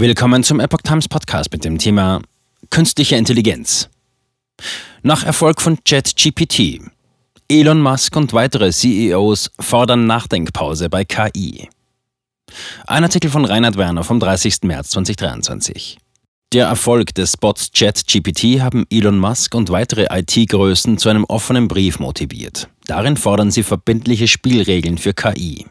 Willkommen zum Epoch Times Podcast mit dem Thema Künstliche Intelligenz. Nach Erfolg von ChatGPT. Elon Musk und weitere CEOs fordern Nachdenkpause bei KI. Ein Artikel von Reinhard Werner vom 30. März 2023. Der Erfolg des Bots ChatGPT haben Elon Musk und weitere IT-Größen zu einem offenen Brief motiviert. Darin fordern sie verbindliche Spielregeln für KI.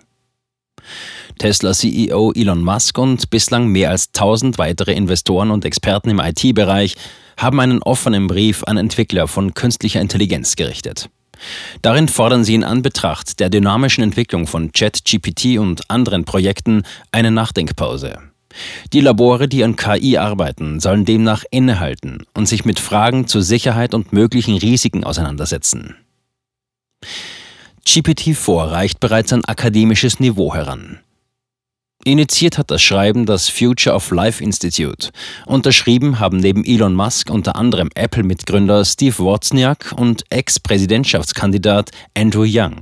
Tesla-CEO Elon Musk und bislang mehr als 1000 weitere Investoren und Experten im IT-Bereich haben einen offenen Brief an Entwickler von künstlicher Intelligenz gerichtet. Darin fordern sie in Anbetracht der dynamischen Entwicklung von ChatGPT und anderen Projekten eine Nachdenkpause. Die Labore, die an KI arbeiten, sollen demnach innehalten und sich mit Fragen zur Sicherheit und möglichen Risiken auseinandersetzen. GPT-4 reicht bereits ein akademisches Niveau heran. Initiiert hat das Schreiben das Future of Life Institute. Unterschrieben haben neben Elon Musk unter anderem Apple-Mitgründer Steve Wozniak und Ex-Präsidentschaftskandidat Andrew Young.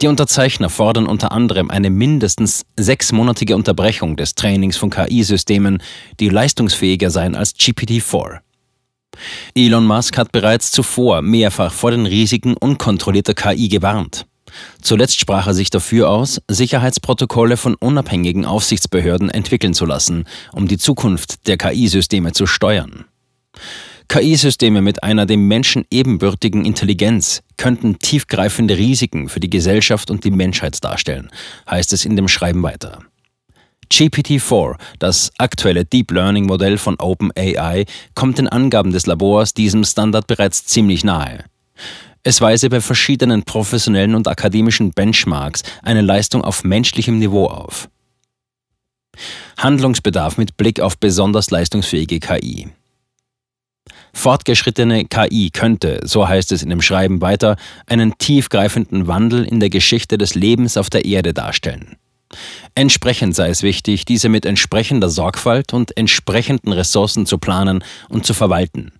Die Unterzeichner fordern unter anderem eine mindestens sechsmonatige Unterbrechung des Trainings von KI-Systemen, die leistungsfähiger seien als GPT-4. Elon Musk hat bereits zuvor mehrfach vor den Risiken unkontrollierter KI gewarnt. Zuletzt sprach er sich dafür aus, Sicherheitsprotokolle von unabhängigen Aufsichtsbehörden entwickeln zu lassen, um die Zukunft der KI-Systeme zu steuern. KI-Systeme mit einer dem Menschen ebenbürtigen Intelligenz könnten tiefgreifende Risiken für die Gesellschaft und die Menschheit darstellen, heißt es in dem Schreiben weiter. GPT-4, das aktuelle Deep Learning-Modell von OpenAI, kommt den Angaben des Labors diesem Standard bereits ziemlich nahe. Es weise bei verschiedenen professionellen und akademischen Benchmarks eine Leistung auf menschlichem Niveau auf. Handlungsbedarf mit Blick auf besonders leistungsfähige KI. Fortgeschrittene KI könnte, so heißt es in dem Schreiben weiter, einen tiefgreifenden Wandel in der Geschichte des Lebens auf der Erde darstellen. Entsprechend sei es wichtig, diese mit entsprechender Sorgfalt und entsprechenden Ressourcen zu planen und zu verwalten.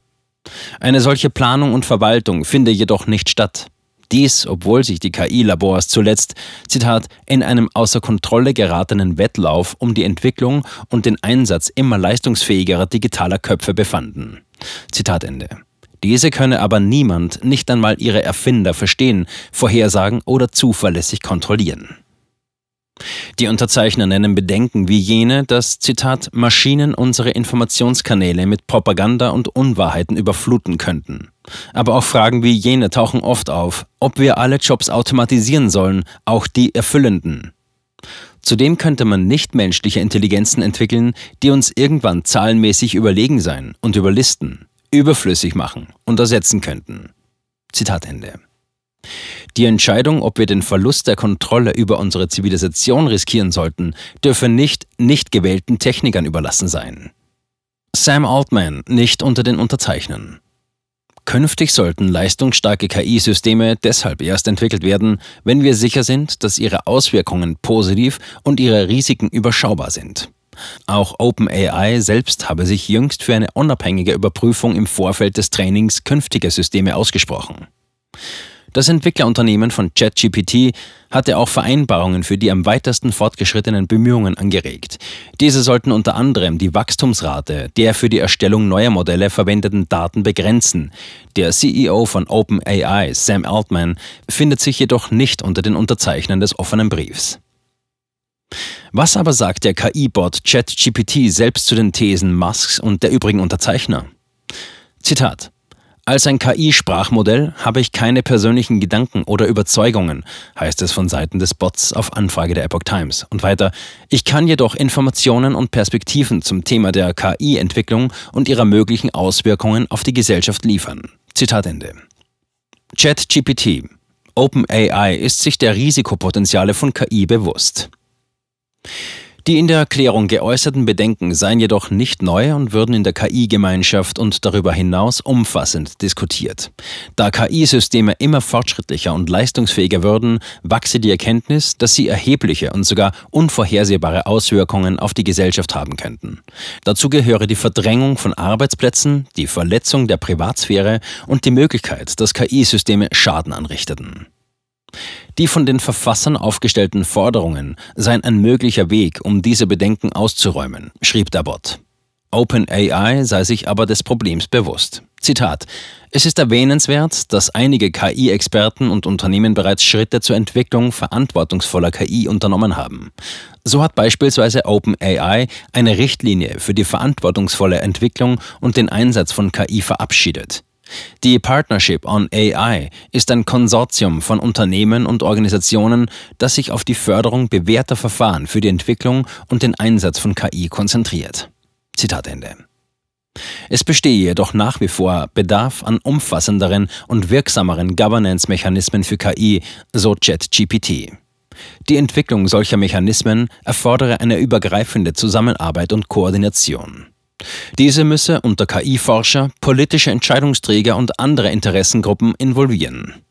Eine solche Planung und Verwaltung finde jedoch nicht statt. Dies, obwohl sich die KI-Labors zuletzt, Zitat, in einem außer Kontrolle geratenen Wettlauf um die Entwicklung und den Einsatz immer leistungsfähigerer digitaler Köpfe befanden. Zitat Ende. Diese könne aber niemand, nicht einmal ihre Erfinder, verstehen, vorhersagen oder zuverlässig kontrollieren. Die Unterzeichner nennen Bedenken wie jene, dass, Zitat, Maschinen unsere Informationskanäle mit Propaganda und Unwahrheiten überfluten könnten. Aber auch Fragen wie jene tauchen oft auf, ob wir alle Jobs automatisieren sollen, auch die erfüllenden. Zudem könnte man nichtmenschliche Intelligenzen entwickeln, die uns irgendwann zahlenmäßig überlegen sein und überlisten, überflüssig machen und ersetzen könnten. Zitat Ende. Die Entscheidung, ob wir den Verlust der Kontrolle über unsere Zivilisation riskieren sollten, dürfe nicht nicht gewählten Technikern überlassen sein. Sam Altman nicht unter den Unterzeichnern. Künftig sollten leistungsstarke KI-Systeme deshalb erst entwickelt werden, wenn wir sicher sind, dass ihre Auswirkungen positiv und ihre Risiken überschaubar sind. Auch OpenAI selbst habe sich jüngst für eine unabhängige Überprüfung im Vorfeld des Trainings künftiger Systeme ausgesprochen. Das Entwicklerunternehmen von ChatGPT hatte auch Vereinbarungen für die am weitesten fortgeschrittenen Bemühungen angeregt. Diese sollten unter anderem die Wachstumsrate der für die Erstellung neuer Modelle verwendeten Daten begrenzen. Der CEO von OpenAI, Sam Altman, findet sich jedoch nicht unter den Unterzeichnern des offenen Briefs. Was aber sagt der KI-Bot ChatGPT selbst zu den Thesen Musks und der übrigen Unterzeichner? Zitat als ein KI-Sprachmodell habe ich keine persönlichen Gedanken oder Überzeugungen, heißt es von Seiten des Bots auf Anfrage der Epoch Times. Und weiter, ich kann jedoch Informationen und Perspektiven zum Thema der KI-Entwicklung und ihrer möglichen Auswirkungen auf die Gesellschaft liefern. Zitat Ende. ChatGPT. OpenAI ist sich der Risikopotenziale von KI bewusst. Die in der Erklärung geäußerten Bedenken seien jedoch nicht neu und würden in der KI-Gemeinschaft und darüber hinaus umfassend diskutiert. Da KI-Systeme immer fortschrittlicher und leistungsfähiger würden, wachse die Erkenntnis, dass sie erhebliche und sogar unvorhersehbare Auswirkungen auf die Gesellschaft haben könnten. Dazu gehöre die Verdrängung von Arbeitsplätzen, die Verletzung der Privatsphäre und die Möglichkeit, dass KI-Systeme Schaden anrichteten. Die von den Verfassern aufgestellten Forderungen seien ein möglicher Weg, um diese Bedenken auszuräumen, schrieb der Bot. OpenAI sei sich aber des Problems bewusst. Zitat Es ist erwähnenswert, dass einige KI-Experten und Unternehmen bereits Schritte zur Entwicklung verantwortungsvoller KI unternommen haben. So hat beispielsweise OpenAI eine Richtlinie für die verantwortungsvolle Entwicklung und den Einsatz von KI verabschiedet. Die Partnership on AI ist ein Konsortium von Unternehmen und Organisationen, das sich auf die Förderung bewährter Verfahren für die Entwicklung und den Einsatz von KI konzentriert. Zitat Ende. Es bestehe jedoch nach wie vor Bedarf an umfassenderen und wirksameren Governance-Mechanismen für KI, so ChatGPT. Die Entwicklung solcher Mechanismen erfordere eine übergreifende Zusammenarbeit und Koordination. Diese müsse unter KI-Forscher, politische Entscheidungsträger und andere Interessengruppen involvieren.